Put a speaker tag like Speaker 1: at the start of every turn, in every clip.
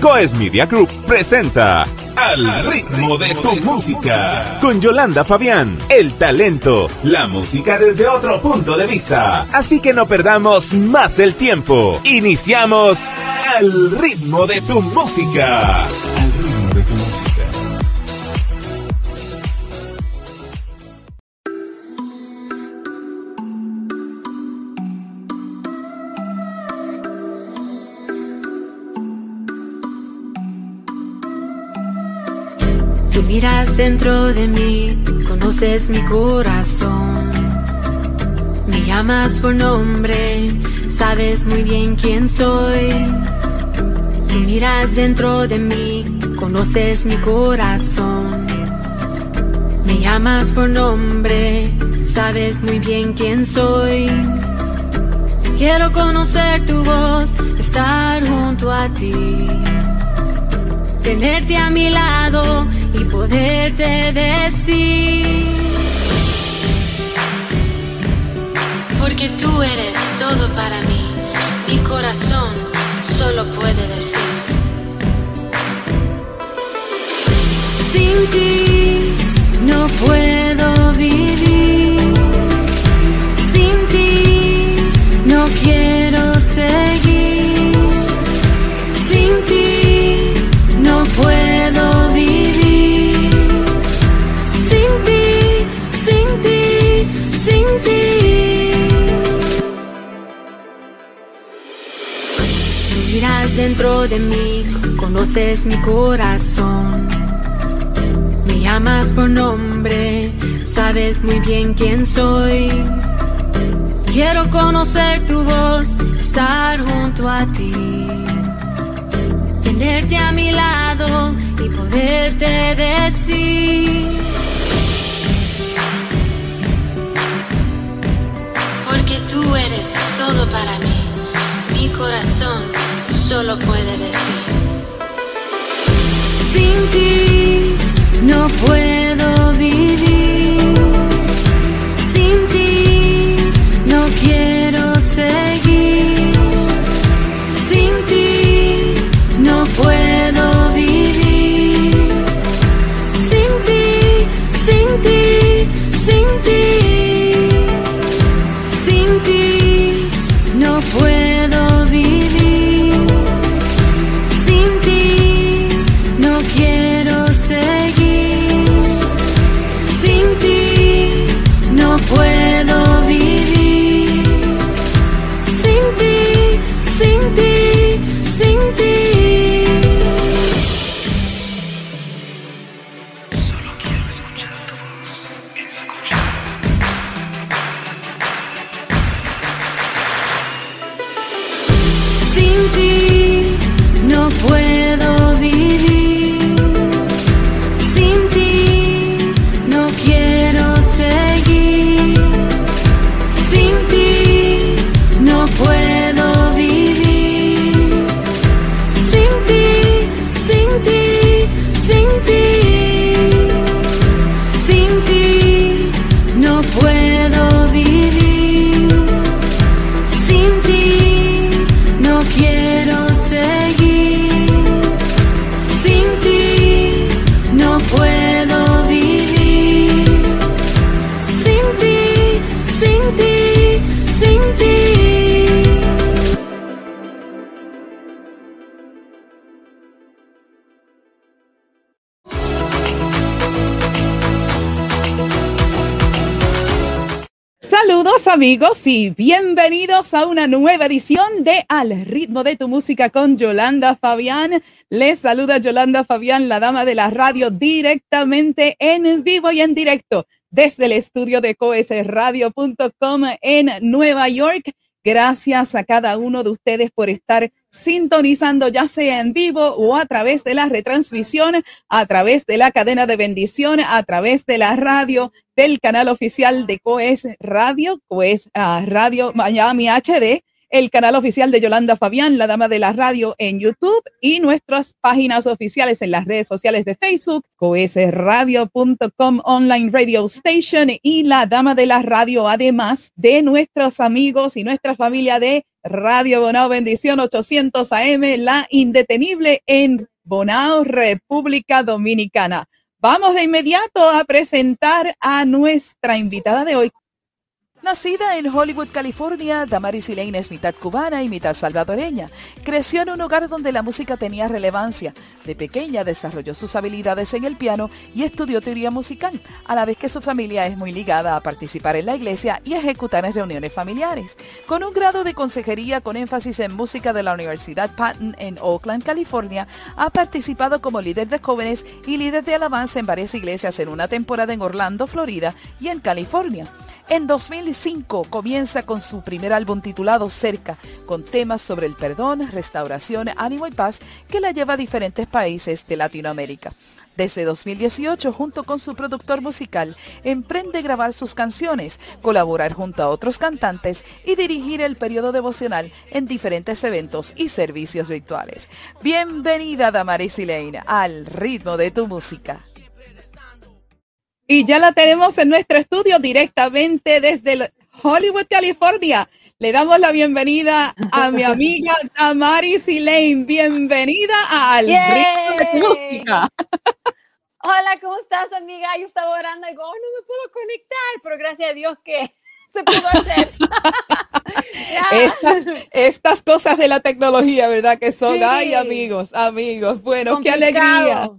Speaker 1: Coes Media Group presenta Al ritmo de tu música con Yolanda Fabián, el talento, la música desde otro punto de vista. Así que no perdamos más el tiempo. Iniciamos Al ritmo de tu música.
Speaker 2: Dentro de mí, conoces mi corazón. Me llamas por nombre, sabes muy bien quién soy. Tú miras dentro de mí, conoces mi corazón. Me llamas por nombre, sabes muy bien quién soy. Quiero conocer tu voz, estar junto a ti. Tenerte a mi lado y poderte decir. Porque tú eres todo para mí, mi corazón solo puede decir. Sin ti no puedo vivir, sin ti no quiero seguir, de mí, conoces mi corazón. Me llamas por nombre, sabes muy bien quién soy. Quiero conocer tu voz, estar junto a ti. Tenerte a mi lado y poderte decir. Porque tú eres todo para mí, mi corazón solo puede decir. Sin ti no puedo vivir.
Speaker 3: Amigos y bienvenidos a una nueva edición de Al ritmo de tu música con Yolanda Fabián. Les saluda Yolanda Fabián, la dama de la radio, directamente en vivo y en directo desde el estudio de coesradio.com en Nueva York. Gracias a cada uno de ustedes por estar sintonizando, ya sea en vivo o a través de la retransmisión, a través de la cadena de bendición, a través de la radio, del canal oficial de Coes Radio, Coes ah, Radio Miami HD, el canal oficial de Yolanda Fabián, la dama de la radio en YouTube y nuestras páginas oficiales en las redes sociales de Facebook, coesradio.com online radio station y la dama de la radio, además de nuestros amigos y nuestra familia de Radio Bonao Bendición 800 AM, la indetenible en Bonao, República Dominicana. Vamos de inmediato a presentar a nuestra invitada de hoy. Nacida en Hollywood, California, Damaris Elaine es mitad cubana y mitad salvadoreña. Creció en un hogar donde la música tenía relevancia. De pequeña desarrolló sus habilidades en el piano y estudió teoría musical, a la vez que su familia es muy ligada a participar en la iglesia y ejecutar en reuniones familiares. Con un grado de consejería con énfasis en música de la Universidad Patton en Oakland, California, ha participado como líder de jóvenes y líder de alabanza en varias iglesias en una temporada en Orlando, Florida y en California. En 2005 comienza con su primer álbum titulado Cerca, con temas sobre el perdón, restauración, ánimo y paz que la lleva a diferentes países de Latinoamérica. Desde 2018, junto con su productor musical, emprende grabar sus canciones, colaborar junto a otros cantantes y dirigir el periodo devocional en diferentes eventos y servicios virtuales. Bienvenida, Damaris Elaine, al ritmo de tu música. Y ya la tenemos en nuestro estudio directamente desde Hollywood, California. Le damos la bienvenida a mi amiga Damaris Elaine. Bienvenida al
Speaker 4: de Música. Hola, ¿cómo estás, amiga? Yo estaba orando y digo, oh, no me puedo conectar, pero gracias a Dios que se pudo hacer.
Speaker 3: estas, estas cosas de la tecnología, ¿verdad? Que son, ay, amigos, amigos. Bueno, qué alegría.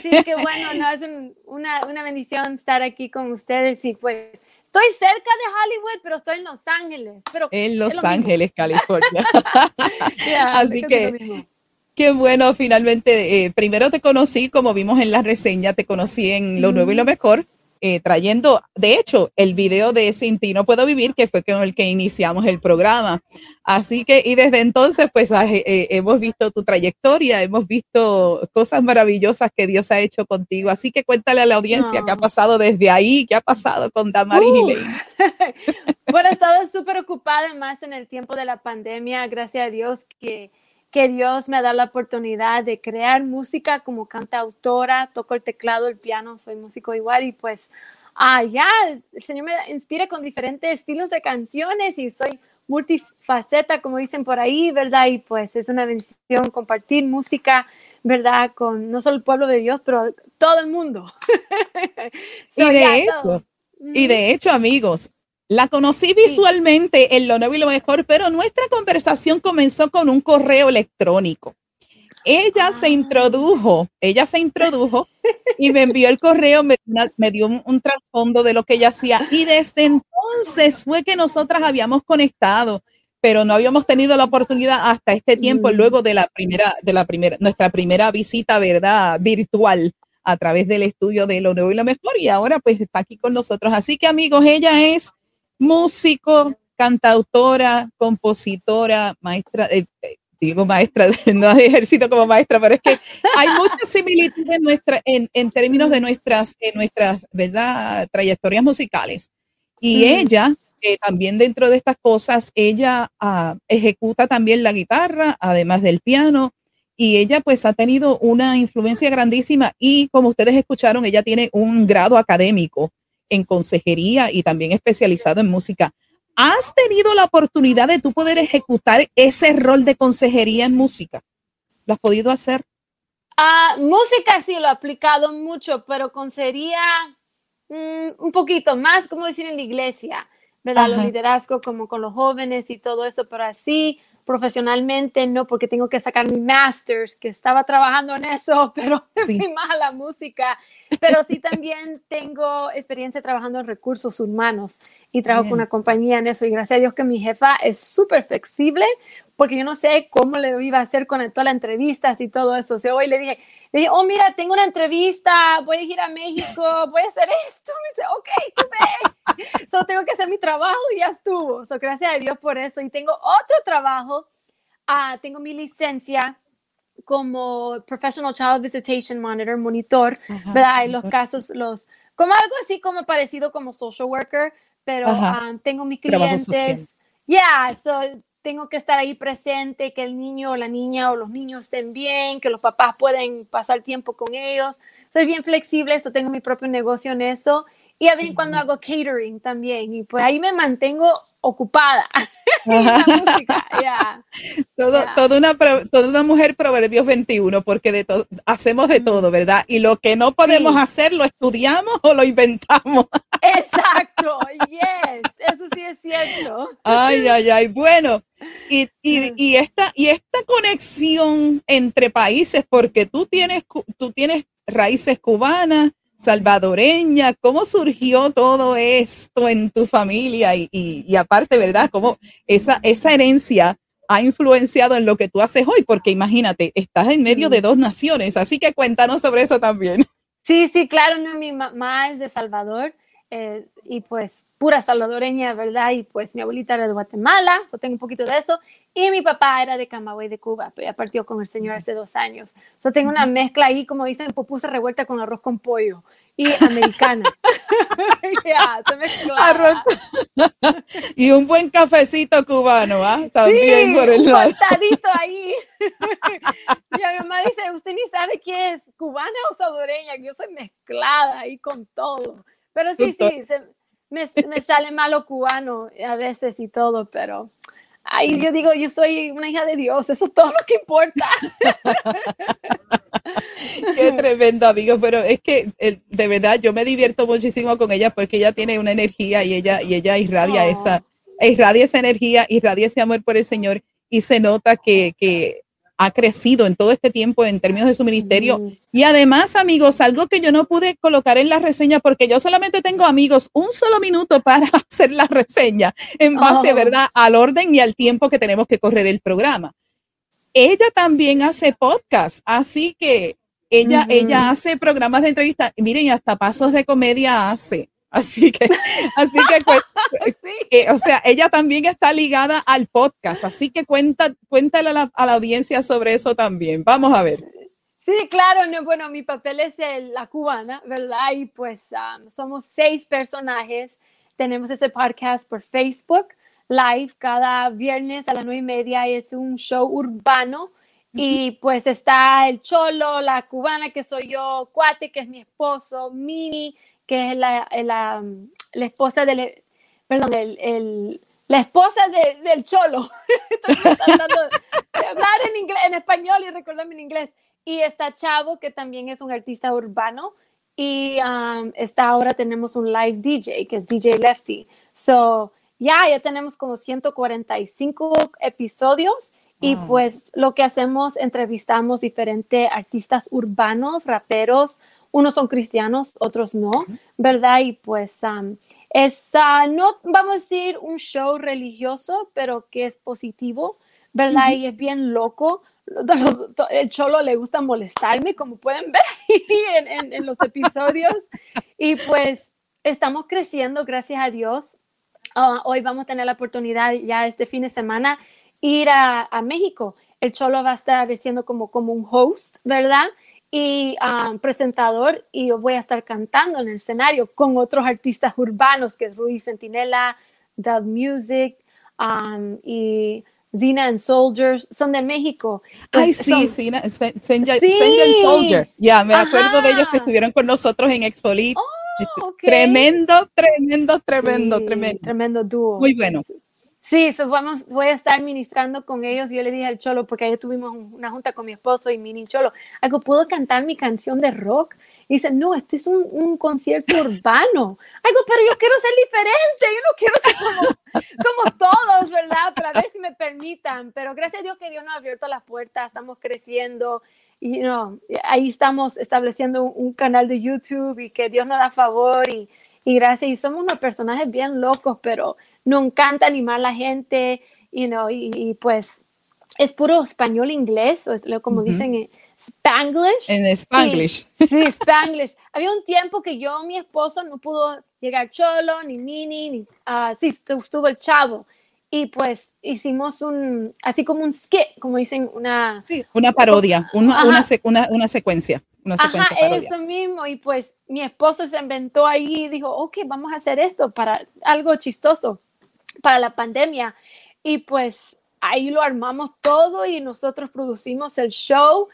Speaker 4: Sí, qué bueno, no, es una, una bendición estar aquí con ustedes y pues estoy cerca de Hollywood, pero estoy en Los Ángeles. Pero
Speaker 3: en Los Ángeles, California. Así que qué bueno, finalmente, eh, primero te conocí, como vimos en la reseña, te conocí en Lo Nuevo y Lo Mejor. Eh, trayendo, de hecho, el video de Sin ti no puedo vivir, que fue con el que iniciamos el programa. Así que, y desde entonces, pues eh, eh, hemos visto tu trayectoria, hemos visto cosas maravillosas que Dios ha hecho contigo. Así que cuéntale a la audiencia qué ha pasado desde ahí, qué ha pasado con Damaris y uh.
Speaker 4: bueno, he estado súper ocupada más en el tiempo de la pandemia, gracias a Dios que que Dios me dado la oportunidad de crear música como cantautora, toco el teclado, el piano, soy músico igual y pues ah, ya, el Señor me inspira con diferentes estilos de canciones y soy multifaceta, como dicen por ahí, ¿verdad? Y pues es una bendición compartir música, ¿verdad? Con no solo el pueblo de Dios, pero todo el mundo.
Speaker 3: y, de hecho, y de hecho, amigos, la conocí visualmente en lo nuevo y lo mejor, pero nuestra conversación comenzó con un correo electrónico. Ella se ah. introdujo, ella se introdujo y me envió el correo, me, dio un, trasfondo de lo que ella hacía y desde entonces fue que nosotras habíamos conectado, pero no habíamos tenido la oportunidad hasta este tiempo, mm. luego de la primera, de la primera, nuestra primera visita, ¿verdad? Virtual a través del estudio de lo nuevo y lo mejor y ahora pues está aquí con nosotros. Así que amigos, ella es músico, cantautora, compositora, maestra, eh, eh, digo maestra, no ejercito como maestra, pero es que hay mucha similitud en, nuestra, en, en términos de nuestras, en nuestras ¿verdad? trayectorias musicales. Y ella, eh, también dentro de estas cosas, ella ah, ejecuta también la guitarra, además del piano, y ella pues ha tenido una influencia grandísima y como ustedes escucharon, ella tiene un grado académico en consejería y también especializado en música. ¿Has tenido la oportunidad de tú poder ejecutar ese rol de consejería en música? ¿Lo has podido hacer?
Speaker 4: Ah, música sí lo he aplicado mucho, pero consejería mm, un poquito más, como decir en la iglesia, ¿verdad? Los liderazgo como con los jóvenes y todo eso, pero así profesionalmente, no porque tengo que sacar mi master's, que estaba trabajando en eso, pero sí. más a la música. Pero sí también tengo experiencia trabajando en recursos humanos y trabajo con una compañía en eso. Y gracias a Dios que mi jefa es súper flexible, porque yo no sé cómo le iba a hacer con todas las entrevistas y todo eso. O sea, hoy le dije, le dije, oh, mira, tengo una entrevista, voy a ir a México, voy a hacer esto. Me dice, ok, tú ve. Solo tengo que hacer mi trabajo y ya estuvo. So, gracias a Dios por eso. Y tengo otro trabajo. Uh, tengo mi licencia como Professional Child Visitation Monitor, monitor, ¿verdad? Hay los casos, los, como algo así como parecido como social worker, pero um, tengo mis clientes. Yeah, so tengo que estar ahí presente, que el niño o la niña o los niños estén bien, que los papás pueden pasar tiempo con ellos. Soy bien flexible, eso tengo mi propio negocio en eso. Y a veces cuando hago catering también, y pues ahí me mantengo ocupada.
Speaker 3: Todo, Toda, una, toda una mujer Proverbios 21, porque de todo hacemos de todo, ¿verdad? Y lo que no podemos hacer, lo estudiamos o lo inventamos.
Speaker 4: Exacto, yes, eso sí es cierto.
Speaker 3: Ay, ay, ay, bueno, y, y, y, esta, y esta conexión entre países, porque tú tienes, tú tienes raíces cubanas, salvadoreña, ¿cómo surgió todo esto en tu familia? Y, y, aparte, ¿verdad? ¿Cómo esa, esa herencia ha influenciado en lo que tú haces hoy? Porque imagínate, estás en medio de dos naciones, así que cuéntanos sobre eso también.
Speaker 4: Sí, sí, claro, no, mi mamá es de Salvador eh, y pues pura salvadoreña, ¿verdad? Y pues mi abuelita era de Guatemala, yo tengo un poquito de eso, y mi papá era de Camagüey, de Cuba, pero ya partió con el señor hace dos años. Yo tengo una mezcla ahí, como dicen, pupusa revuelta con arroz con pollo y americana.
Speaker 3: ya, y un buen cafecito cubano, ¿ah? También
Speaker 4: por el lado. ahí. mi mamá dice, usted ni sabe qué es, cubana o salvadoreña, yo soy mezclada ahí con todo. Pero sí, sí, me, me, sale malo cubano a veces y todo, pero ay, yo digo, yo soy una hija de Dios, eso es todo lo que importa.
Speaker 3: Qué tremendo, amigo, pero es que de verdad yo me divierto muchísimo con ella porque ella tiene una energía y ella, y ella irradia, esa, irradia esa energía, irradia ese amor por el Señor y se nota que, que ha crecido en todo este tiempo en términos de su ministerio. Y además, amigos, algo que yo no pude colocar en la reseña porque yo solamente tengo amigos un solo minuto para hacer la reseña en base, oh. ¿verdad?, al orden y al tiempo que tenemos que correr el programa. Ella también hace podcast, así que ella, ella hace programas de entrevista. Miren, hasta pasos de comedia hace. Así que, así que, pues, eh, o sea, ella también está ligada al podcast, así que cuenta, cuéntale a la, audiencia sobre eso también. Vamos a ver.
Speaker 4: Sí, claro, no, bueno, mi papel es la cubana, ¿verdad? Y pues somos seis personajes. Tenemos ese podcast por Facebook Live cada viernes a las nueve y media. Es un show urbano. Y pues está el cholo, la cubana que soy yo, Cuate, que es mi esposo, Mini, que es la, la, la esposa del, perdón, el, el, la esposa de, del cholo. Estoy tratando de hablar en, inglés, en español y recordarme en inglés. Y está Chavo, que también es un artista urbano. Y um, está ahora tenemos un live DJ, que es DJ Lefty. So, ya, ya tenemos como 145 episodios. Y pues lo que hacemos, entrevistamos diferentes artistas urbanos, raperos, unos son cristianos, otros no, ¿verdad? Y pues es, uh, no vamos a decir un show religioso, pero que es positivo, ¿verdad? Y es bien loco. El cholo le gusta molestarme, como pueden ver en, en, los episodios. Y pues estamos creciendo, gracias a Dios. Ah, hoy vamos a tener la oportunidad ya este fin de semana ir a, a México. El cholo va a estar siendo como, como un host, ¿verdad? Y um, presentador y yo voy a estar cantando en el escenario con otros artistas urbanos que es Ruiz Sentinela, Dub Music um, y Zina and Soldiers, son de México.
Speaker 3: Ay, sí, Zina, and Soldier. Ya, me acuerdo de ellos que estuvieron con nosotros en Expolit. Oh, Tremendo, tremendo, tremendo, tremendo.
Speaker 4: Tremendo dúo.
Speaker 3: Muy bueno.
Speaker 4: Sí, vamos, voy a estar ministrando con ellos. Yo le dije al Cholo, porque ayer tuvimos una junta con mi esposo y mini Cholo, algo, ¿puedo cantar mi canción de rock? Y dice, no, este es un, concierto urbano. Algo, pero yo quiero ser diferente, yo no quiero ser como, como todos, ¿verdad? Para ver si me permitan. Pero gracias a Dios que Dios nos ha abierto las puertas, estamos creciendo y no, ahí estamos estableciendo un, canal de YouTube y que Dios nos da favor y, y gracias. Y somos unos personajes bien locos, pero no encanta animar a la gente, you know, y, pues es puro español inglés, o como dicen en Spanglish.
Speaker 3: En Spanglish.
Speaker 4: Sí, Spanglish. Había un tiempo que yo, mi esposo, no pudo llegar cholo, ni mini, ni, uh, sí, estuvo el chavo. Y pues hicimos un, así como un skit, como dicen, una...
Speaker 3: Sí, una parodia, una, una, una, secuencia.
Speaker 4: Ajá, eso mismo. Y pues mi esposo se inventó ahí y dijo, ok, vamos a hacer esto para algo chistoso para la pandemia. Y pues ahí lo armamos todo y nosotros producimos el show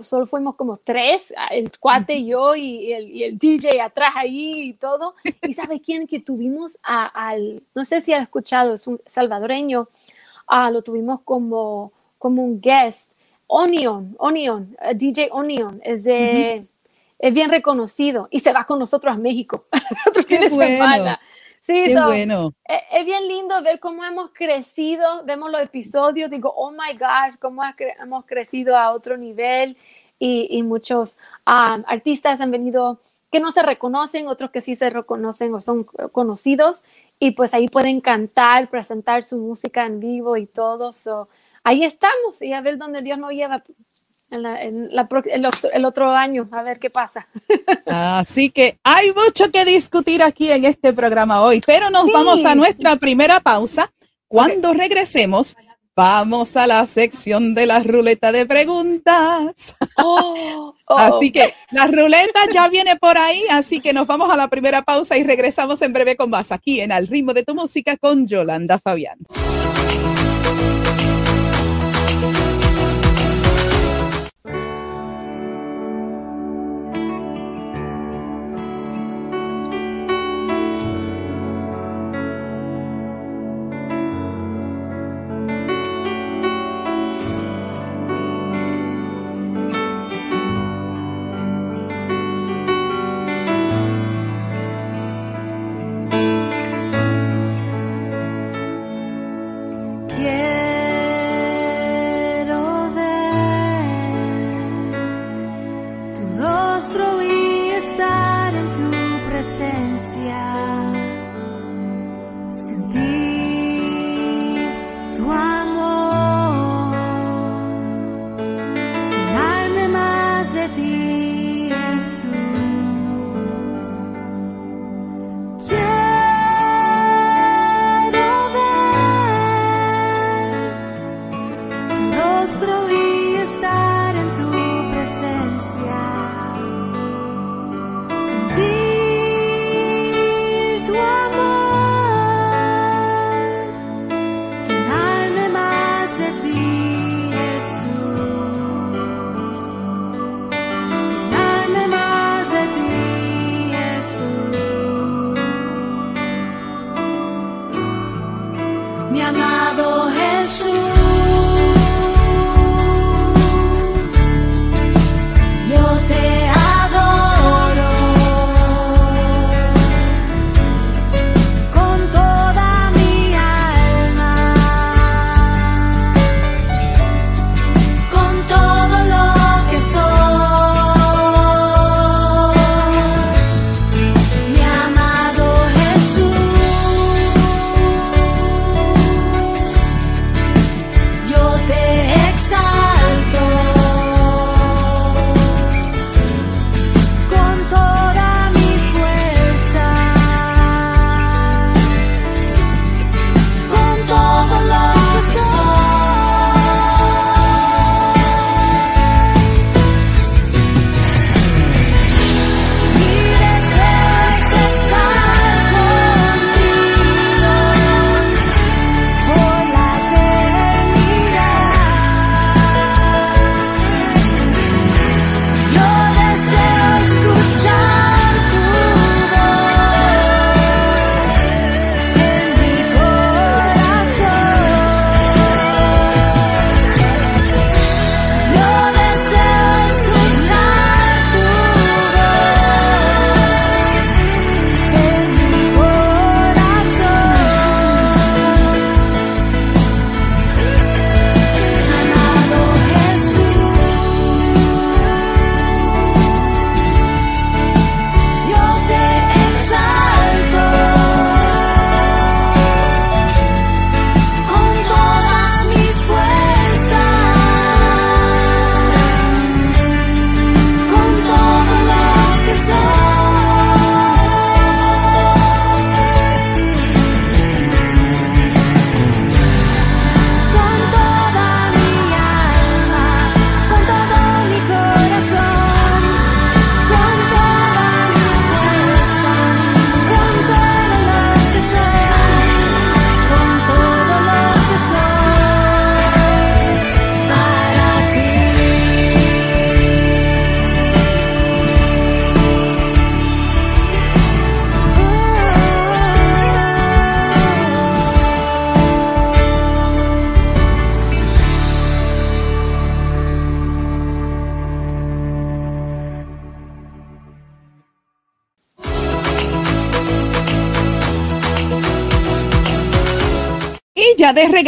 Speaker 4: solo fuimos como tres, el cuate y yo y el, y el, DJ atrás ahí y todo. ¿Y sabe quién que tuvimos al, no sé si ha escuchado, es un salvadoreño, ah, lo tuvimos como, como un guest, Onion, Onion, eh, DJ Onion, es de... Es bien reconocido y se va con nosotros a México.
Speaker 2: Qué bueno.
Speaker 4: Sí, Qué bueno. Es, es, bien lindo ver cómo hemos crecido, vemos los episodios, digo, oh my gosh, cómo hemos crecido a otro nivel y, y muchos um, artistas han venido que no se reconocen, otros que sí se reconocen o son conocidos y pues ahí pueden cantar, presentar su música en vivo y todo. So, ahí estamos y a ver dónde Dios nos lleva en, el, otro año, a ver qué pasa.
Speaker 2: Así que hay mucho que discutir aquí en este programa hoy, pero nos vamos a nuestra primera pausa. Cuando regresemos, vamos a la sección de la ruleta de preguntas. Oh, oh. así que la ruleta ya viene por ahí, así que nos vamos a la primera pausa y regresamos en breve con más aquí en Al ritmo de tu música con Yolanda Fabián.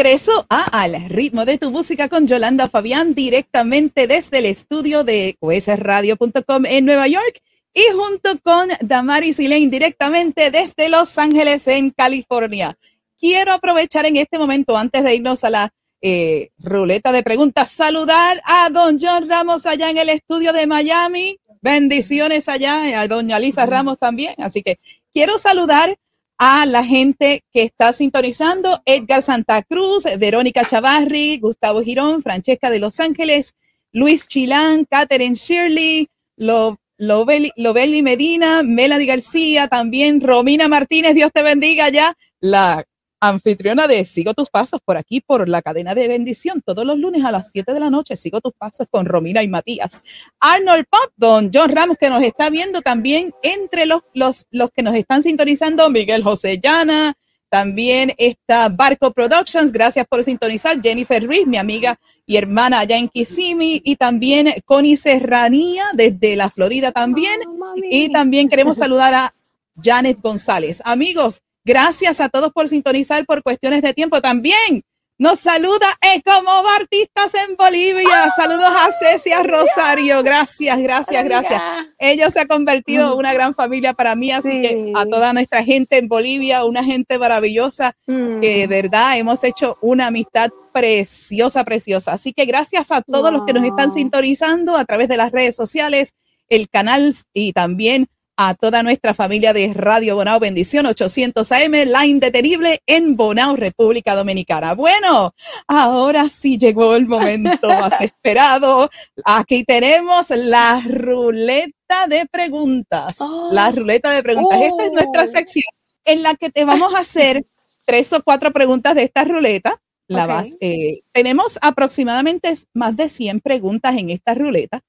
Speaker 3: Regreso a Al ritmo de tu música con Yolanda Fabián directamente desde el estudio de usradio.com en Nueva York y junto con Damaris Elaine directamente desde Los Ángeles en California. Quiero aprovechar en este momento antes de irnos a la eh, ruleta de preguntas, saludar a don John Ramos allá en el estudio de Miami. Bendiciones allá, a doña Lisa Ramos también. Así que quiero saludar a la gente que está sintonizando, Edgar Santa Cruz, Verónica Chavarri, Gustavo Girón, Francesca de Los Ángeles, Luis Chilán, Catherine Shirley, Lo, Medina, Melanie García, también Romina Martínez, Dios te bendiga ya, la anfitriona de Sigo tus pasos por aquí, por la cadena de bendición, todos los lunes a las 7 de la noche, Sigo tus pasos con Romina y Matías. Arnold Pop, don John Ramos, que nos está viendo también entre los, los, los que nos están sintonizando, Miguel José Llana, también está Barco Productions, gracias por sintonizar, Jennifer Ruiz, mi amiga y hermana allá en Kissimmee, y también Connie Serranía desde la Florida también, y también queremos saludar a Janet González. Amigos, Gracias a todos por sintonizar por cuestiones de tiempo. También nos saluda como Artistas en Bolivia. Saludos a Cecia Rosario. Gracias, gracias, gracias. Ellos se han convertido en una gran familia para mí, así que a toda nuestra gente en Bolivia, una gente maravillosa, que de mm. verdad hemos hecho una amistad preciosa, preciosa. Así que gracias a todos los que nos están sintonizando a través de las redes sociales, el canal y también a toda nuestra familia de Radio Bonao Bendición 800 AM, la indetenible en Bonao, República Dominicana. Bueno, ahora sí llegó el momento más esperado. Aquí tenemos la ruleta de preguntas. La oh. ruleta de preguntas. Esta es nuestra oh. sección en la que te vamos a hacer tres o cuatro preguntas de esta ruleta. La eh, tenemos aproximadamente más de 100 preguntas en esta ruleta.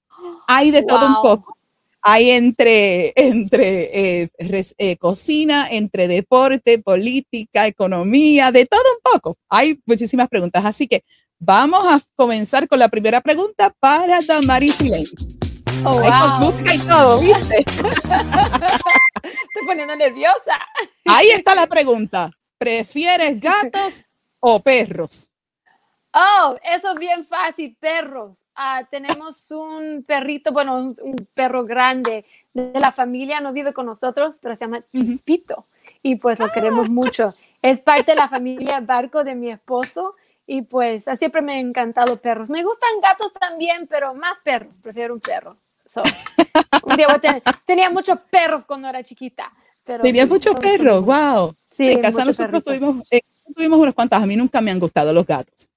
Speaker 3: Hay de todo un poco hay entre, entre eh, eh, cocina, entre deporte, política, economía, de todo un poco. Hay muchísimas preguntas, así que vamos a comenzar con la primera pregunta para Damaris Lane.
Speaker 4: Oh, wow. música y todo, ¿viste? Estoy poniendo nerviosa.
Speaker 3: Ahí está la pregunta. ¿Prefieres gatos o perros?
Speaker 4: Oh, eso es bien fácil, perros. Ah, tenemos un perrito, bueno, un, perro grande de la familia, no vive con nosotros, pero se llama Chispito y pues lo queremos ah. mucho. Es parte de la familia Barco de mi esposo y pues siempre me han encantado perros. Me gustan gatos también, pero más perros, prefiero un perro. tenía muchos perros cuando era chiquita.
Speaker 3: Tenía muchos perros, wow. Sí, en casa nosotros tuvimos, eh, tuvimos unos cuantos, a mí nunca me han gustado los gatos.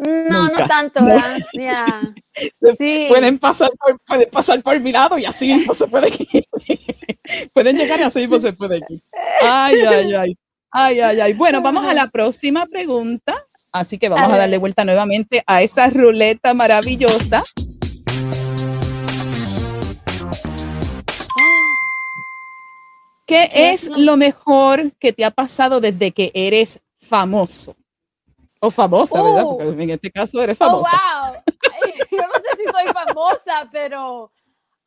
Speaker 4: No, no tanto,
Speaker 3: Sí. Pueden pasar, por, pueden pasar por mi lado y así mismo se puede ir. pueden llegar y así mismo se puede ir. Ay, ay, ay. Ay, ay, ay. Bueno, vamos a la próxima pregunta. Así que vamos a, darle vuelta nuevamente a esa ruleta maravillosa. ¿Qué es lo mejor que te ha pasado desde que eres famoso? O famosa, ¿verdad? Porque oh. en este caso eres oh, famosa.
Speaker 4: Oh, wow. Yo no sé si soy famosa, pero.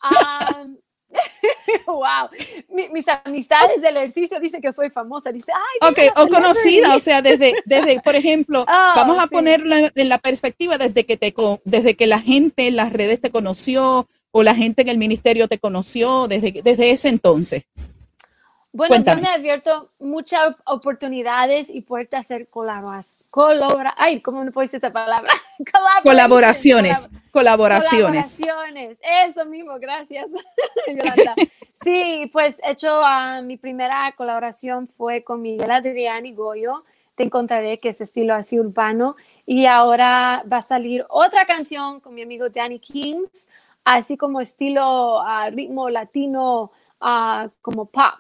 Speaker 4: wow. mis amistades del ejercicio dicen que soy famosa. Dice, ay,
Speaker 3: ok, o conocida, o sea, desde, desde por ejemplo, vamos a ponerlo en la perspectiva desde que, te, desde que la gente en las redes te conoció o la gente en el ministerio te conoció, desde, desde ese entonces.
Speaker 4: Bueno, yo me abierto muchas oportunidades y puertas a hacer colaboraciones. Colabora ay, ¿cómo no puedo decir esa palabra?
Speaker 3: colaboraciones. Colaboraciones.
Speaker 4: Colaboraciones. Eso mismo, gracias. sí, pues he hecho uh, mi primera colaboración fue con Miguel Adrián y Goyo. Te encontraré que es estilo así urbano. Y ahora va a salir otra canción con mi amigo Danny Kings, así como estilo uh, ritmo latino, uh, como pop.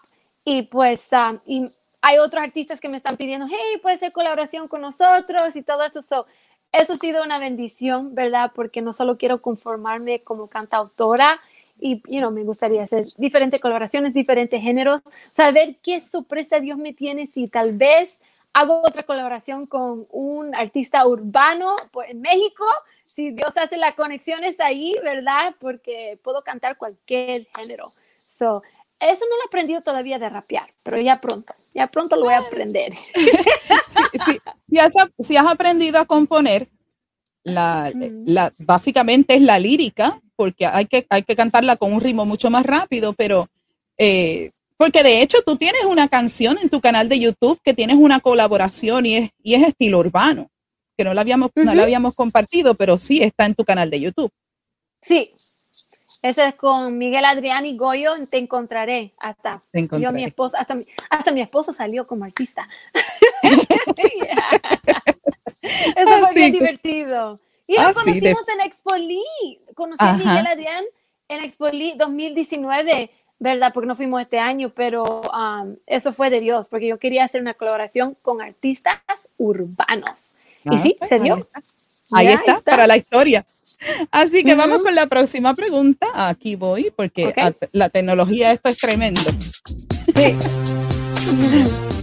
Speaker 4: Y pues y hay otros artistas que me están pidiendo, hey, puede ser colaboración con nosotros y todo eso. eso ha sido una bendición, ¿verdad? Porque no solo quiero conformarme como cantautora y you me gustaría hacer diferentes colaboraciones, diferentes géneros, saber qué sorpresa Dios me tiene si tal vez hago otra colaboración con un artista urbano en México, si Dios hace las conexiones ahí, ¿verdad? Porque puedo cantar cualquier género. So, eso no lo he aprendido todavía de rapear, pero ya pronto, ya pronto lo voy a aprender.
Speaker 3: Si, has, si, has, aprendido a componer, la, la, básicamente es la lírica, porque hay que, hay que cantarla con un ritmo mucho más rápido, pero eh, porque de hecho tú tienes una canción en tu canal de YouTube que tienes una colaboración y es, y es estilo urbano, que no la habíamos, no la habíamos compartido, pero sí está en tu canal de YouTube.
Speaker 4: Sí, ese es con Miguel Adrián y Goyo, Te Encontraré. Hasta yo, mi esposa, hasta, hasta mi esposo salió como artista. Eso fue bien divertido. Y lo ah, conocimos en Expoli. Conocí a Miguel Adrián en Expoli 2019, ¿verdad? Porque no fuimos este año, pero um, eso fue de Dios, porque yo quería hacer una colaboración con artistas urbanos. y ah, sí, se dio.
Speaker 3: Ahí está, para la historia. Así que vamos con la próxima pregunta. Aquí voy, porque la tecnología esto es tremendo. Sí.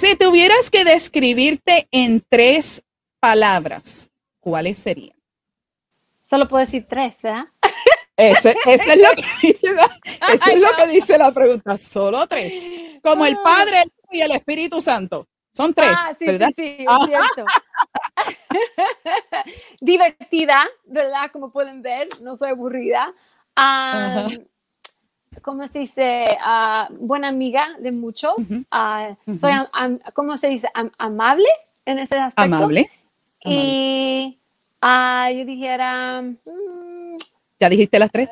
Speaker 3: si tuvieras que describirte en tres palabras, ¿cuáles serían?
Speaker 4: Solo puedo decir tres, ¿verdad?
Speaker 3: Ese, es, lo que dice, eso es lo que dice la pregunta, solo tres. Como el Padre y el Espíritu Santo. Son tres, ah, sí, ¿verdad? Sí, sí, es cierto.
Speaker 4: Divertida, ¿verdad? Como pueden ver, no soy aburrida. ¿Cómo se dice? Ah, buena amiga de muchos. Ah, soy, ¿cómo se dice? amable en ese aspecto.
Speaker 3: Amable.
Speaker 4: Y yo dijera...
Speaker 3: Mm, ¿Ya dijiste las tres?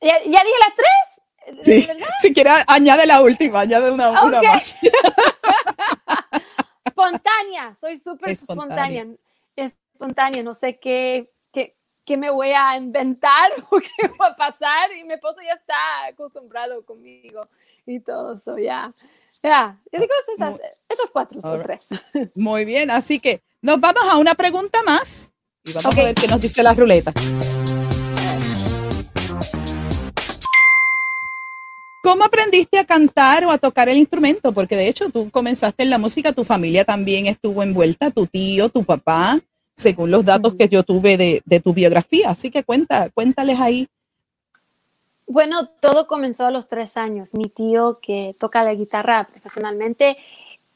Speaker 4: Eh, ¿Ya, dije las tres?
Speaker 3: Sí. Si quieres, añade la última, añade una, una más.
Speaker 4: espontánea, soy súper espontánea. espontánea. no sé qué, qué, qué, me voy a inventar o qué va a pasar y mi esposo ya está acostumbrado conmigo y todo eso, ya. Ya, yo digo esas, esos cuatro o tres.
Speaker 3: Muy bien, así que nos vamos a una pregunta más y vamos a ver qué nos dice la ruleta. ¿Cómo aprendiste a cantar o a tocar el instrumento? Porque de hecho tú comenzaste en la música, tu familia también estuvo envuelta, tu tío, tu papá, según los datos que yo tuve de, tu biografía. Así que cuenta, cuéntales ahí.
Speaker 4: Bueno, todo comenzó a los tres años. Mi tío, que toca la guitarra profesionalmente,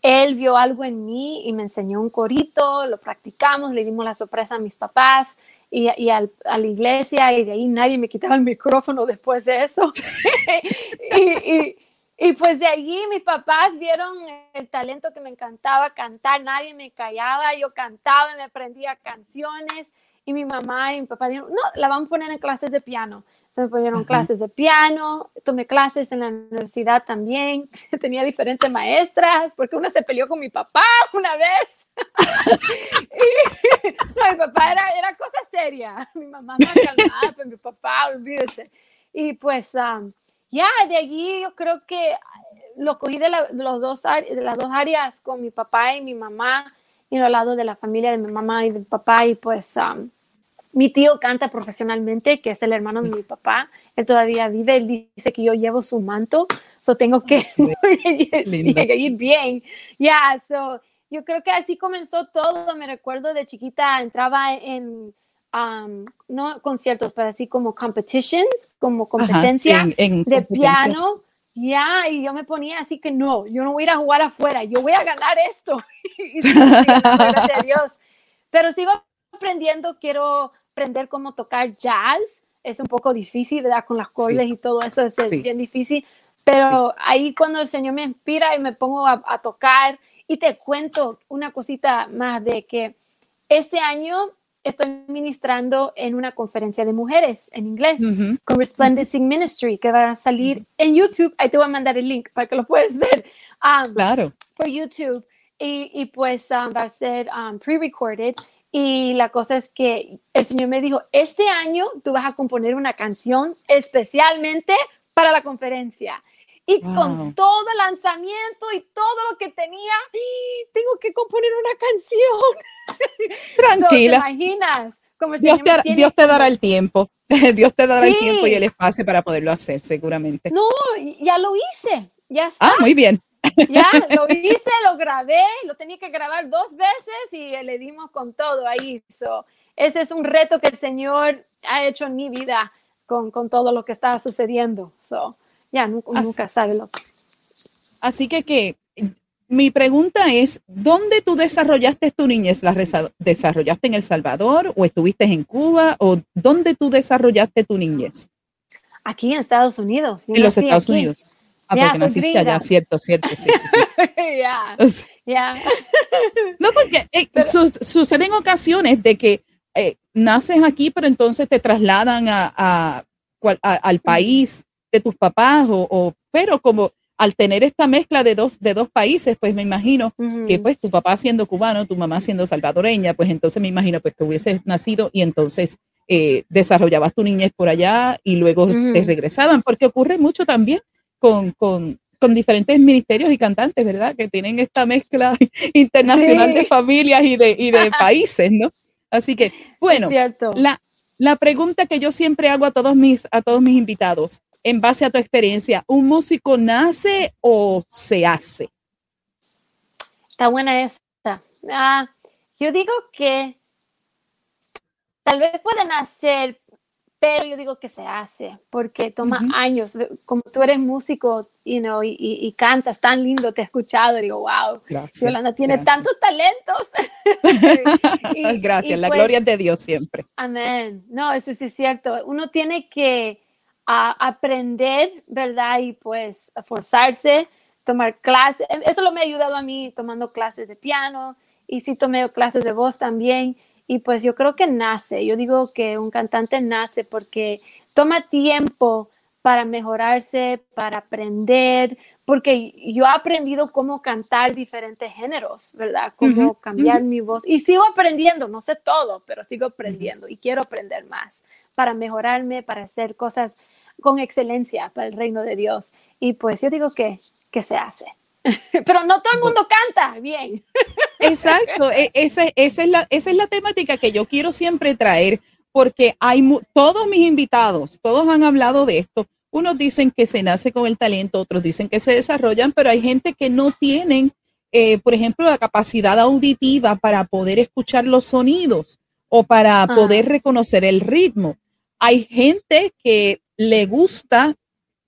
Speaker 4: él vio algo en mí y me enseñó un corito, lo practicamos, le dimos la sorpresa a mis papás y, y a la iglesia y de ahí nadie me quitaba el micrófono después de eso. y, y, pues de allí mis papás vieron el talento que me encantaba cantar, nadie me callaba, yo cantaba, me aprendía canciones y mi mamá y mi papá dijeron, no, la vamos a poner en clases de piano. Se me pusieron clases de piano, tomé clases en la universidad también, tenía diferentes maestras, porque una se peleó con mi papá una vez. no, mi papá era, era cosa seria, mi mamá más calmada, pero mi papá, olvídese. Y pues ya de allí yo creo que lo cogí de, los dos, de las dos áreas con mi papá y mi mamá, y al lado de la familia de mi mamá y de mi papá, y pues... Mi tío canta profesionalmente, que es el hermano de mi papá. Él todavía vive. Él dice que yo llevo su manto, so tengo que ir bien. Ya, so yo creo que así comenzó todo. Me recuerdo de chiquita entraba en um, no conciertos, pero así como competitions, como competencia de piano. Ya, y yo me ponía así que no, yo no voy a ir a jugar afuera, yo voy a ganar esto. gracias a Dios. Pero sigo aprendiendo, quiero aprender cómo tocar jazz. Es un poco difícil, ¿verdad? Con las cordes y todo eso es, bien difícil. Pero ahí cuando el Señor me inspira y me pongo a, tocar y te cuento una cosita más de que este año estoy ministrando en una conferencia de mujeres en inglés con Resplendencing Ministry que va a salir en YouTube. Ahí te voy a mandar el link para que lo puedas ver.
Speaker 3: Um, claro.
Speaker 4: Por YouTube. Y, y pues um, va a ser um, pre-recorded y la cosa es que el Señor me dijo, este año tú vas a componer una canción especialmente para la conferencia. Y con todo el lanzamiento y todo lo que tenía, tengo que componer una canción.
Speaker 3: Tranquila.
Speaker 4: ¿Te imaginas?
Speaker 3: Como Dios, te, Dios, te, dará el tiempo. Dios te dará el tiempo y el espacio para poderlo hacer, seguramente.
Speaker 4: No, ya lo hice. Ya está.
Speaker 3: Ah, muy bien.
Speaker 4: Ya, lo hice, lo grabé, lo tenía que grabar dos veces y le dimos con todo ahí. ese es un reto que el Señor ha hecho en mi vida, con, con, todo lo que está sucediendo. So, ya, nunca, nunca sabe lo
Speaker 3: Así que, que mi pregunta es, ¿dónde tú desarrollaste tu niñez? ¿La desarrollaste en El Salvador o estuviste en Cuba o dónde tú desarrollaste tu niñez?
Speaker 4: Aquí en Estados Unidos.
Speaker 3: en los Estados Unidos. Ah, porque naciste allá, cierto, cierto, sí,
Speaker 4: Ya, ya.
Speaker 3: No, porque eh, suceden ocasiones de que eh, naces aquí, pero entonces te trasladan a, al país de tus papás, o, pero como al tener esta mezcla de dos, de dos países, pues me imagino que pues tu papá siendo cubano, tu mamá siendo salvadoreña, pues entonces me imagino pues que hubieses nacido y entonces eh, desarrollabas tu niñez por allá y luego te regresaban, porque ocurre mucho también con, con, con, diferentes ministerios y cantantes, ¿verdad? Que tienen esta mezcla internacional de familias y de, y de países, ¿no? Así que, bueno, la, la pregunta que yo siempre hago a todos mis, a todos mis invitados, en base a tu experiencia, ¿un músico nace o se hace?
Speaker 4: Está buena esta. Ah, yo digo que tal vez puede nacer, pero yo digo que se hace, porque toma años. Como tú eres músico you know, y, y, cantas tan lindo, te he escuchado, digo, wow, Yolanda tiene tantos talentos.
Speaker 3: gracias, la pues gloria es de Dios siempre.
Speaker 4: Amén. No, eso sí es cierto. Uno tiene que aprender, ¿verdad? Y pues forzarse, tomar clases. Eso lo me ha ayudado a mí tomando clases de piano y sí tomé clases de voz también. Y pues yo creo que nace, yo digo que un cantante nace porque toma tiempo para mejorarse, para aprender, porque yo he aprendido cómo cantar diferentes géneros, ¿verdad? Cómo cambiar mi voz. Y sigo aprendiendo, no sé todo, pero sigo aprendiendo y quiero aprender más para mejorarme, para hacer cosas con excelencia para el reino de Dios. Y pues yo digo que, que se hace. Pero no todo el mundo canta bien.
Speaker 3: Exacto, e, esa, esa, es la, esa es la temática que yo quiero siempre traer, porque hay todos mis invitados, todos han hablado de esto. Unos dicen que se nace con el talento, otros dicen que se desarrollan, pero hay gente que no tienen, eh, por ejemplo, la capacidad auditiva para poder escuchar los sonidos o para poder reconocer el ritmo. Hay gente que le gusta,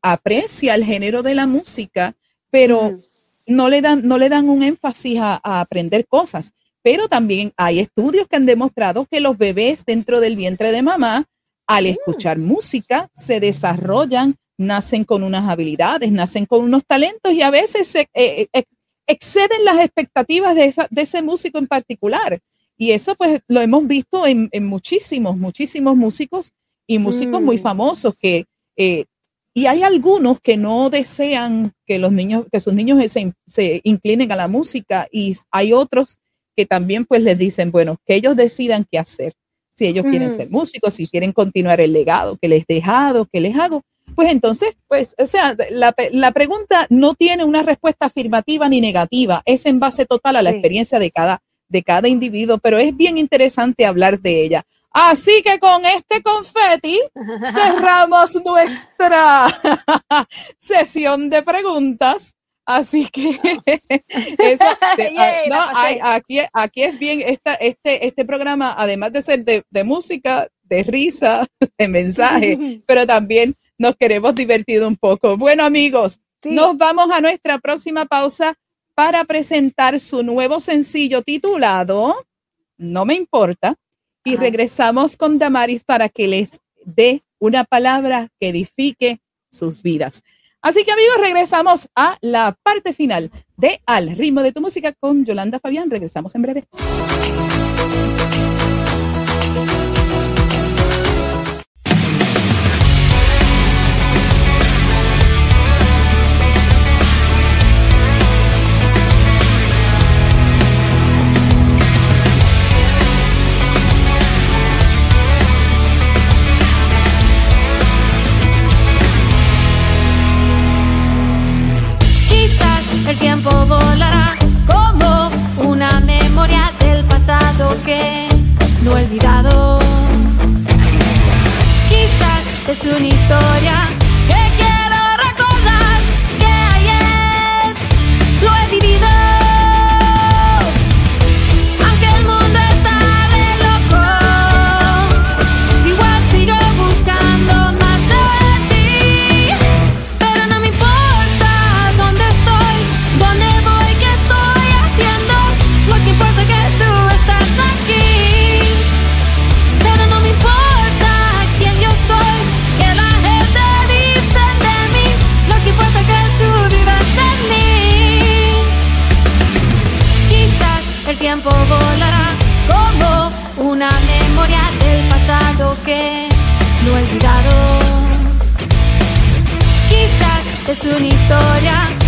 Speaker 3: aprecia el género de la música, pero no, le dan, no le dan un énfasis a, aprender cosas. Pero también hay estudios que han demostrado que los bebés dentro del vientre de mamá, al mm. escuchar música, se desarrollan, nacen con unas habilidades, nacen con unos talentos y a veces se, eh, eh, exceden las expectativas de, de, ese músico en particular. Y eso pues lo hemos visto en, en muchísimos, muchísimos músicos y músicos muy mm. famosos que, eh, y hay algunos que no desean que los niños, que sus niños se, se, inclinen a la música y hay otros que también pues les dicen, bueno, que ellos decidan qué hacer. Si ellos quieren ser músicos, si quieren continuar el legado que les he dejado, que les hago, pues entonces, pues, o sea, la, la, pregunta no tiene una respuesta afirmativa ni negativa, es en base total a la experiencia de cada, de cada individuo, pero es bien interesante hablar de ella. Así que con este confeti cerramos nuestra sesión de preguntas. Así que ah, aquí, aquí es bien esta, este, este programa, además de ser de, música, de risa, de mensaje, pero también nos queremos divertir un poco. Bueno, amigos, nos vamos a nuestra próxima pausa para presentar su nuevo sencillo titulado No me importa y regresamos con Damaris para que les dé una palabra que edifique sus vidas. Así que amigos, regresamos a la parte final de Al ritmo de tu música con Yolanda Fabián. Regresamos en breve.
Speaker 2: Es una historia
Speaker 4: es una historia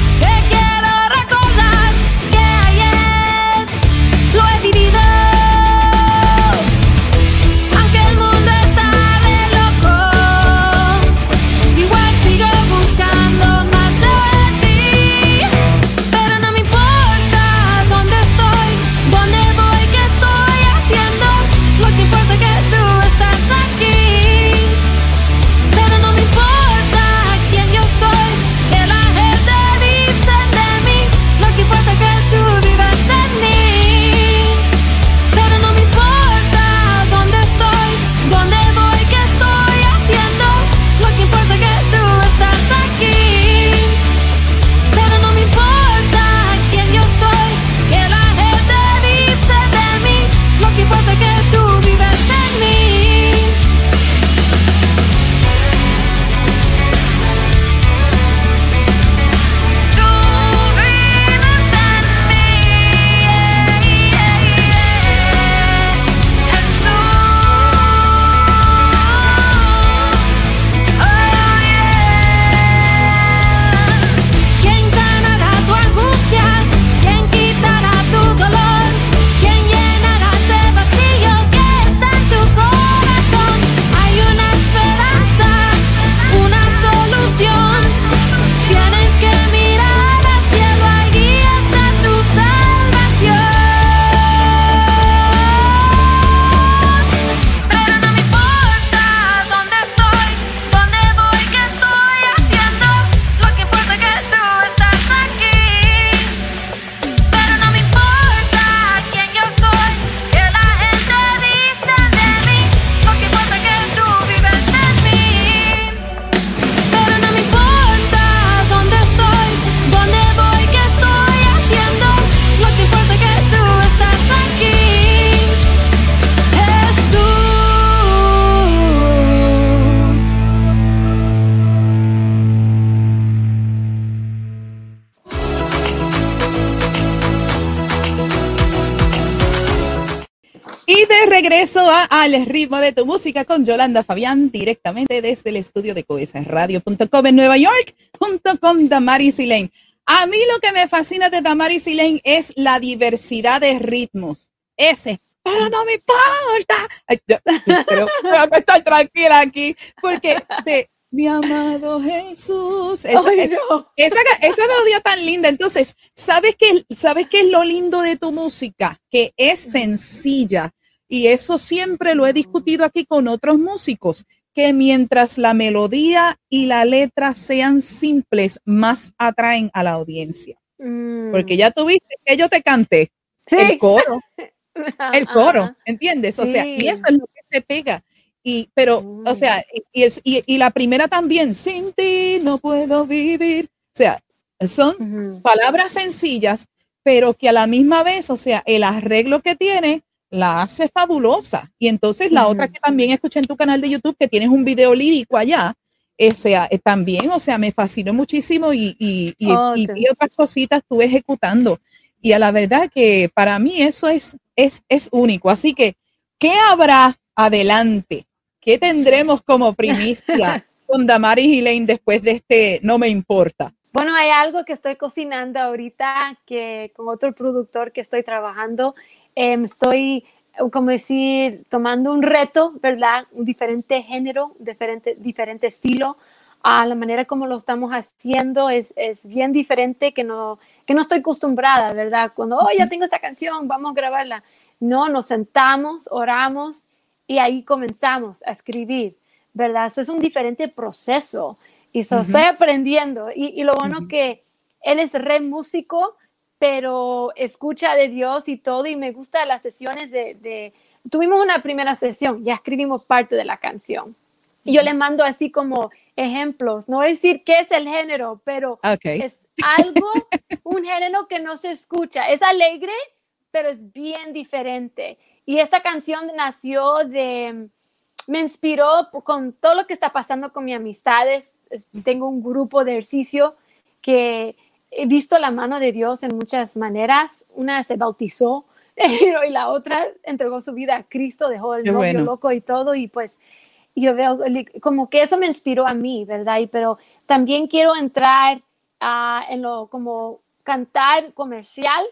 Speaker 3: Al ritmo de tu música con Yolanda Fabián directamente desde el estudio de coesasradio.com en Nueva York junto con Damaris. A mí lo que me fascina de Damaris Elaine es la diversidad de ritmos. Ese, pero no me importa. pero estoy tranquila aquí porque mi amado Jesús. Esa, esa, melodía tan linda. Entonces, ¿sabes qué, ¿sabes qué es lo lindo de tu música? Que es sencilla. Y eso siempre lo he discutido aquí con otros músicos, que mientras la melodía y la letra sean simples, más atraen a la audiencia. Porque mm. ya tuviste que yo te canté el coro, el coro, ¿entiendes? O sea, y eso es lo que se pega. Y, pero, o sea, y, y, y, la primera también, sin ti no puedo vivir. O sea, son palabras sencillas, pero que a la misma vez, o sea, el arreglo que tiene la hace fabulosa. Y entonces la otra que también escuché en tu canal de YouTube, que tienes un video lírico allá, o sea, eh, también, o sea, me fascinó muchísimo y, y, y, oh, otras cositas estuve ejecutando. Y a la verdad que para mí eso es, es, es único. Así que, ¿qué habrá adelante? ¿Qué tendremos como primicia con Damaris y Lane después de este No Me Importa?
Speaker 5: Bueno, hay algo que estoy cocinando ahorita que con otro productor que estoy trabajando Em, estoy, como decir, tomando un reto, ¿verdad? Un diferente género, diferente, diferente estilo. A la manera como lo estamos haciendo es, es, bien diferente que no, que no estoy acostumbrada, ¿verdad? Cuando, oh, ya tengo esta canción, vamos a grabarla. No, nos sentamos, oramos y ahí comenzamos a escribir, ¿verdad? Eso es un diferente proceso y eso estoy aprendiendo. Y, y lo bueno que él es re músico, pero escucha de Dios y todo, y me gusta las sesiones de, tuvimos una primera sesión, ya escribimos parte de la canción. Y yo le mando así como ejemplos, no decir qué es el género, pero es algo, un género que no se escucha, es alegre, pero es bien diferente. Y esta canción nació de, me inspiró con todo lo que está pasando con mis amistades. Tengo un grupo de ejercicio que he visto la mano de Dios en muchas maneras. Una se bautizó y la otra entregó su vida a Cristo, dejó el novio loco y todo. Y pues
Speaker 4: yo veo como que eso me inspiró a mí, ¿verdad? Y, pero también quiero entrar uh, en lo como cantar comercial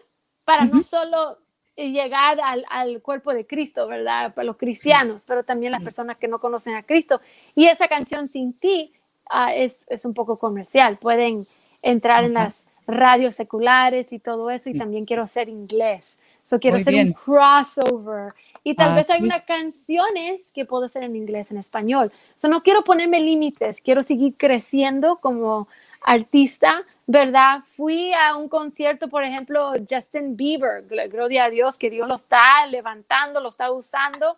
Speaker 4: para no solo llegar al, al, cuerpo de Cristo, ¿verdad? Para los cristianos, pero también las personas que no conocen a Cristo. Y esa canción sin ti uh, es, es, un poco comercial. Pueden entrar en las radios seculares y todo eso. Y también quiero hacer inglés. So quiero hacer un crossover. Y tal vez hay unas canciones que puedo hacer en inglés, en español. So no quiero ponerme límites. Quiero seguir creciendo como artista ¿verdad? Fui a un concierto, por ejemplo, Justin Bieber, gloria a Dios, que Dios lo está levantando, lo está usando,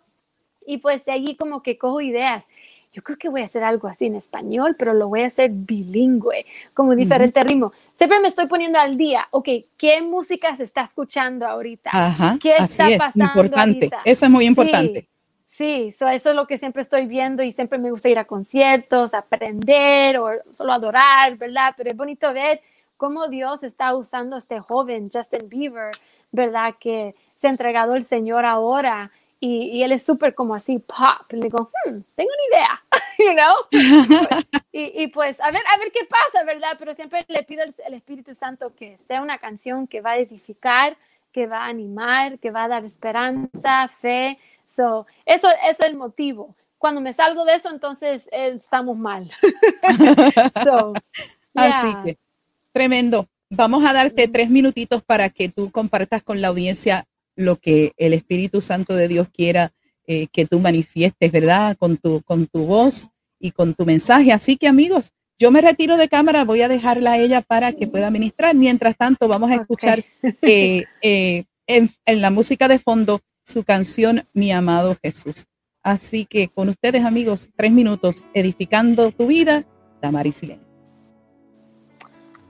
Speaker 4: y pues de allí como que cojo ideas. Yo creo que voy a hacer algo así en español, pero lo voy a hacer bilingüe, como diferente ritmo. Siempre me estoy poniendo al día, ok, ¿qué música se está escuchando ahorita? ¿Qué está pasando?
Speaker 3: Importante. Eso es muy importante.
Speaker 4: Sí, eso es lo que siempre estoy viendo y siempre me gusta ir a conciertos, aprender o solo adorar, ¿verdad? Pero es bonito ver cómo Dios está usando a este joven, Justin Bieber, ¿verdad? Que se ha entregado al Señor ahora y, él es súper como así, pop. Le digo, hmm, tengo una idea, you know? y, pues, a ver, a ver qué pasa, ¿verdad? Pero siempre le pido al Espíritu Santo que sea una canción que va a edificar, que va a animar, que va a dar esperanza, fe, So, eso, es el motivo. Cuando me salgo de eso, entonces eh, estamos mal.
Speaker 3: Así que, tremendo. Vamos a darte tres minutitos para que tú compartas con la audiencia lo que el Espíritu Santo de Dios quiera eh, que tú manifiestes, ¿verdad? Con tu, con tu voz y con tu mensaje. Así que amigos, yo me retiro de cámara, voy a dejarla a ella para que pueda ministrar. Mientras tanto, vamos a escuchar eh, en, la música de fondo su canción Mi amado Jesús. Así que con ustedes amigos, tres minutos edificando tu vida, Damaris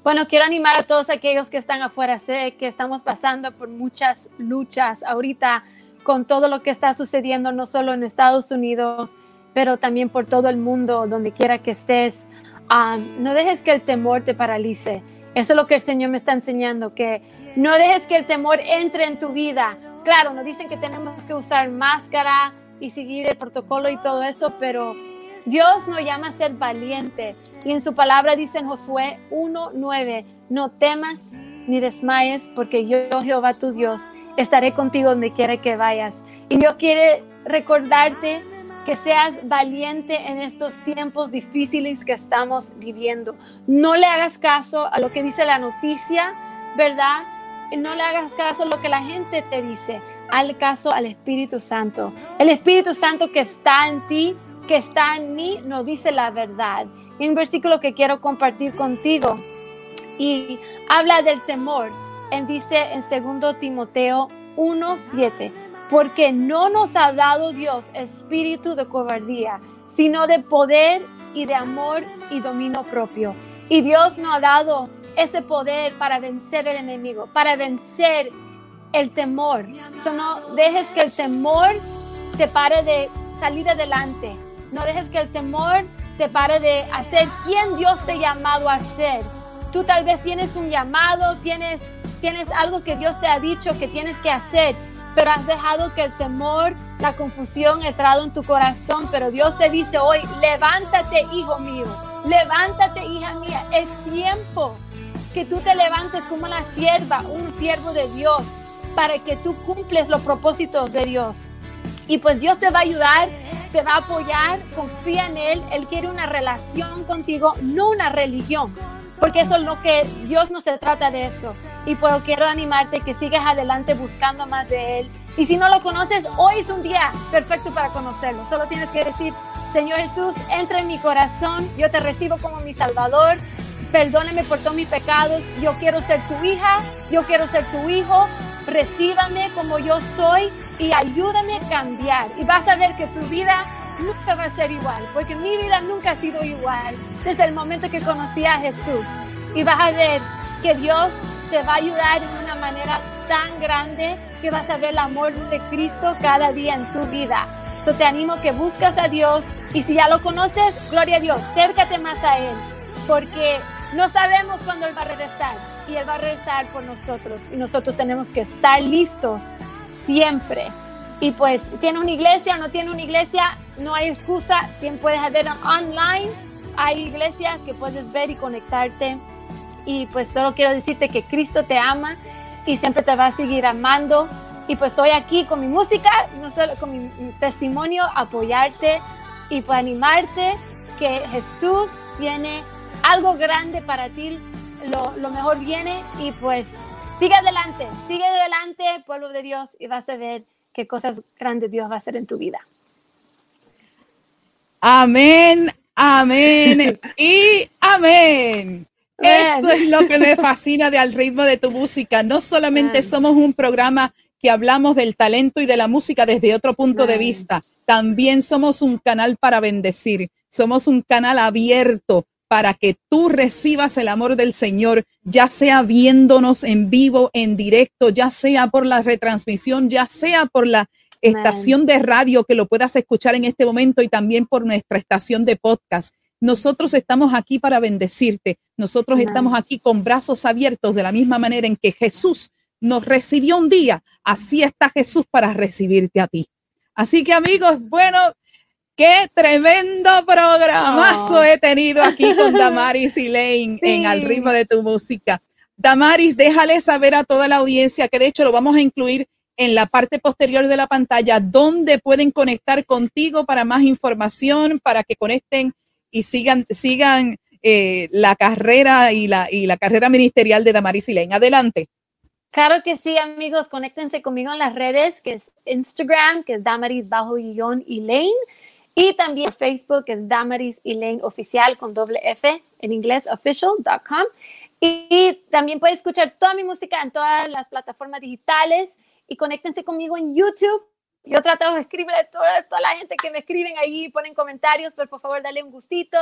Speaker 4: Bueno, quiero animar a todos aquellos que están afuera. Sé que estamos pasando por muchas luchas ahorita con todo lo que está sucediendo, no solo en Estados Unidos, pero también por todo el mundo, donde quiera que estés. Ah, no dejes que el temor te paralice. Eso es lo que el Señor me está enseñando, que no dejes que el temor entre en tu vida claro, nos dicen que tenemos que usar máscara y seguir el protocolo y todo eso, pero Dios nos llama a ser valientes. Y en su palabra dice en Josué 1.9, no temas ni desmayes, porque yo, Jehová tu Dios, estaré contigo donde quiera que vayas. Y Dios quiere recordarte que seas valiente en estos tiempos difíciles que estamos viviendo. No le hagas caso a lo que dice la noticia, ¿verdad? no le hagas caso a lo que la gente te dice, al caso al Espíritu Santo. El Espíritu Santo que está en ti, que está en mí, nos dice la verdad. Y un versículo que quiero compartir contigo y habla del temor. En, dice en 2 Timoteo 1:7, porque no nos ha dado Dios espíritu de cobardía, sino de poder y de amor y dominio propio. Y Dios nos ha dado ese poder para vencer el enemigo, para vencer el temor. no dejes que el temor te pare de salir adelante. No dejes que el temor te pare de hacer quien Dios te ha llamado a ser. Tú tal vez tienes un llamado, tienes, tienes algo que Dios te ha dicho que tienes que hacer, pero has dejado que el temor, la confusión entrado en tu corazón. Pero Dios te dice hoy, levántate, hijo mío, levántate, hija mía, es tiempo que tú te levantes como una sierva, un siervo de Dios, para que tú cumples los propósitos de Dios. Y pues Dios te va a ayudar, te va a apoyar, confía en Él. Él quiere una relación contigo, no una religión, porque eso es lo que Dios no se trata de eso. Y pues quiero animarte que sigas adelante buscando más de Él. Y si no lo conoces, hoy es un día perfecto para conocerlo. Solo tienes que decir, Señor Jesús, entra en mi corazón, yo te recibo como mi Salvador perdóname por todos mis pecados, yo quiero ser tu hija, yo quiero ser tu hijo, recíbame como yo soy y ayúdame a cambiar. Y vas a ver que tu vida nunca va a ser igual, porque mi vida nunca ha sido igual desde el momento que conocí a Jesús. Y vas a ver que Dios te va a ayudar en una manera tan grande que vas a ver el amor de Cristo cada día en tu vida. So te animo que buscas a Dios y si ya lo conoces, gloria a Dios, cércate más a Él, porque no sabemos cuándo Él va a regresar y Él va a regresar por nosotros y nosotros tenemos que estar listos siempre Y pues, tiene una iglesia o no tiene una iglesia, no hay excusa. Quien puedes ver online, hay iglesias que puedes ver y conectarte. Y pues solo quiero decirte que Cristo te ama y siempre te va a seguir amando. Y pues estoy aquí con mi música, no solo con mi testimonio, apoyarte y pues animarte que Jesús tiene algo grande para ti, lo, lo mejor viene y pues sigue adelante, sigue adelante, pueblo de Dios, y vas a ver qué cosas grandes Dios va a hacer en tu vida.
Speaker 3: Amén, amén y amén. Esto es lo que me fascina de Al ritmo de tu música. No solamente somos un programa que hablamos del talento y de la música desde otro punto de vista, también somos un canal para bendecir. Somos un canal abierto para que tú recibas el amor del Señor, ya sea viéndonos en vivo, en directo, ya sea por la retransmisión, ya sea por la estación de radio que lo puedas escuchar en este momento y también por nuestra estación de podcast. Nosotros estamos aquí para bendecirte. Nosotros estamos aquí con brazos abiertos de la misma manera en que Jesús nos recibió un día. Así está Jesús para recibirte a ti. Así que amigos, bueno, Qué tremendo programazo oh. he tenido aquí con Damaris y Lane en Al ritmo de tu música. Damaris, déjale saber a toda la audiencia que de hecho lo vamos a incluir en la parte posterior de la pantalla, donde pueden conectar contigo para más información, para que conecten y sigan, sigan eh, la carrera y la, y carrera ministerial de Damaris y Lane. Adelante.
Speaker 4: Claro que sí, amigos, conéctense conmigo en las redes, que es Instagram, que es Damaris bajo guion y Lane y también Facebook es Damaris Elaine Oficial con doble F en inglés official.com. Y, también puedes escuchar toda mi música en todas las plataformas digitales y conéctense conmigo en YouTube. Yo trato de escribirle a toda, toda, la gente que me escriben ahí, ponen comentarios, pero por favor dale un gustito,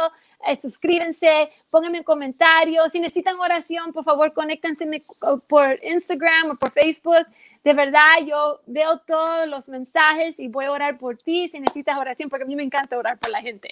Speaker 4: eh, suscríbense, pónganme un comentario. Si necesitan oración, por favor conéctense por Instagram o por Facebook de verdad yo veo todos los mensajes y voy a orar por ti si necesitas oración, porque a mí me encanta orar por la gente.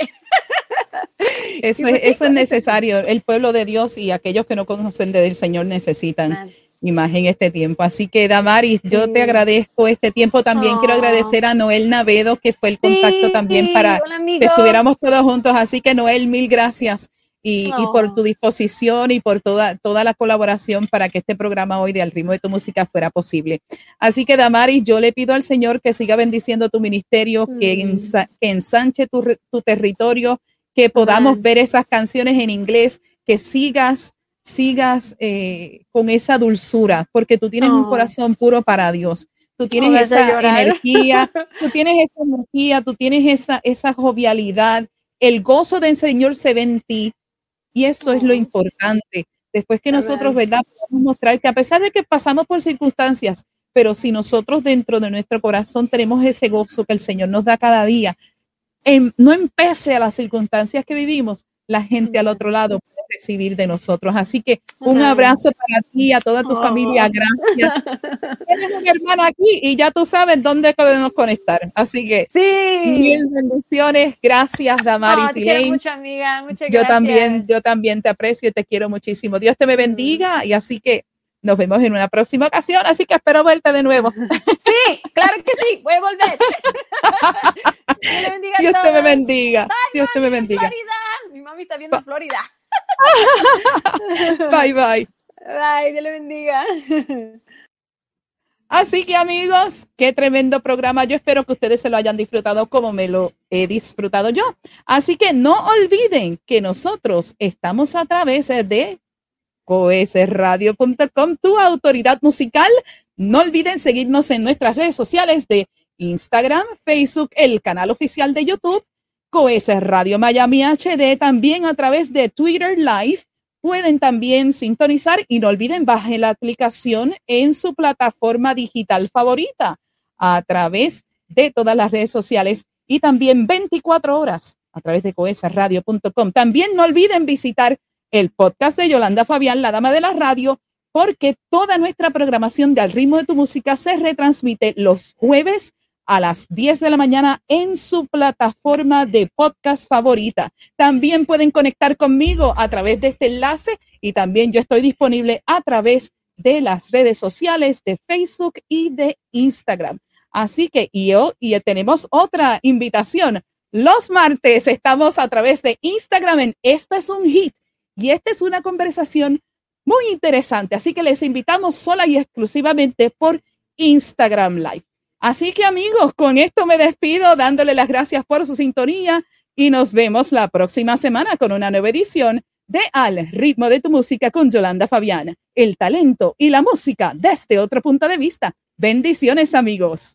Speaker 3: Eso, pues eso es necesario. El pueblo de Dios y aquellos que no conocen del Señor necesitan imagen en este tiempo. Así que, Damaris, yo te agradezco este tiempo. También quiero agradecer a Noel Navedo, que fue el contacto también para que estuviéramos todos juntos. Así que, Noel, mil gracias y, por tu disposición y por toda, toda la colaboración para que este programa hoy de Al ritmo de tu música fuera posible. Así que, Damaris, yo le pido al Señor que siga bendiciendo tu ministerio, que, mm. ensanche tu, territorio, que podamos ver esas canciones en inglés, que sigas sigas eh, con esa dulzura, porque tú tienes un corazón puro para Dios. Tú tienes esa energía, tú tienes esa energía, tú tienes esa, esa jovialidad. El gozo del Señor se ve en ti y eso es lo importante. Después que nosotros, ¿verdad? Podemos mostrar que a pesar de que pasamos por circunstancias, pero si nosotros dentro de nuestro corazón tenemos ese gozo que el Señor nos da cada día, en, no empece a las circunstancias que vivimos, la gente al otro lado recibir de nosotros. Así que un abrazo para ti, a toda tu familia, oh. gracias. Tienes un hermano aquí y ya tú sabes dónde podemos conectar. Así que
Speaker 4: sí.
Speaker 3: mil bendiciones, gracias Damaris.
Speaker 4: Oh, te mucho, amiga, muchas
Speaker 3: yo también, yo también te aprecio y te quiero muchísimo. Dios te me bendiga y así que nos vemos en una próxima ocasión, así que espero verte de nuevo.
Speaker 4: Sí, claro que sí, voy a volver.
Speaker 3: Dios te me bendiga. Dios te me bendiga.
Speaker 4: Florida. Mi mami está viendo Florida.
Speaker 3: bye, bye.
Speaker 4: Bye, Dios le bendiga.
Speaker 3: Así que amigos, qué tremendo programa. Yo espero que ustedes se lo hayan disfrutado como me lo he disfrutado yo. Así que no olviden que nosotros estamos a través de coesradio.com, tu autoridad musical. No olviden seguirnos en nuestras redes sociales de Instagram, Facebook, el canal oficial de YouTube, Coes Radio Miami HD, también a través de Twitter Live. Pueden también sintonizar y no olviden bajen la aplicación en su plataforma digital favorita a través de todas las redes sociales y también 24 horas a través de coesradio.com. También no olviden visitar el podcast de Yolanda Fabián, la dama de la radio, porque toda nuestra programación de Al ritmo de tu música se retransmite los jueves a las 10 de la mañana en su plataforma de podcast favorita. También pueden conectar conmigo a través de este enlace y también yo estoy disponible a través de las redes sociales de Facebook y de Instagram. Así que y, y tenemos otra invitación. Los martes estamos a través de Instagram en Esto es un hit y esta es una conversación muy interesante. Así que les invitamos sola y exclusivamente por Instagram Live. Así que amigos, con esto me despido dándole las gracias por su sintonía y nos vemos la próxima semana con una nueva edición de Al ritmo de tu música con Yolanda Fabiana. El talento y la música desde otro punto de vista. Bendiciones amigos.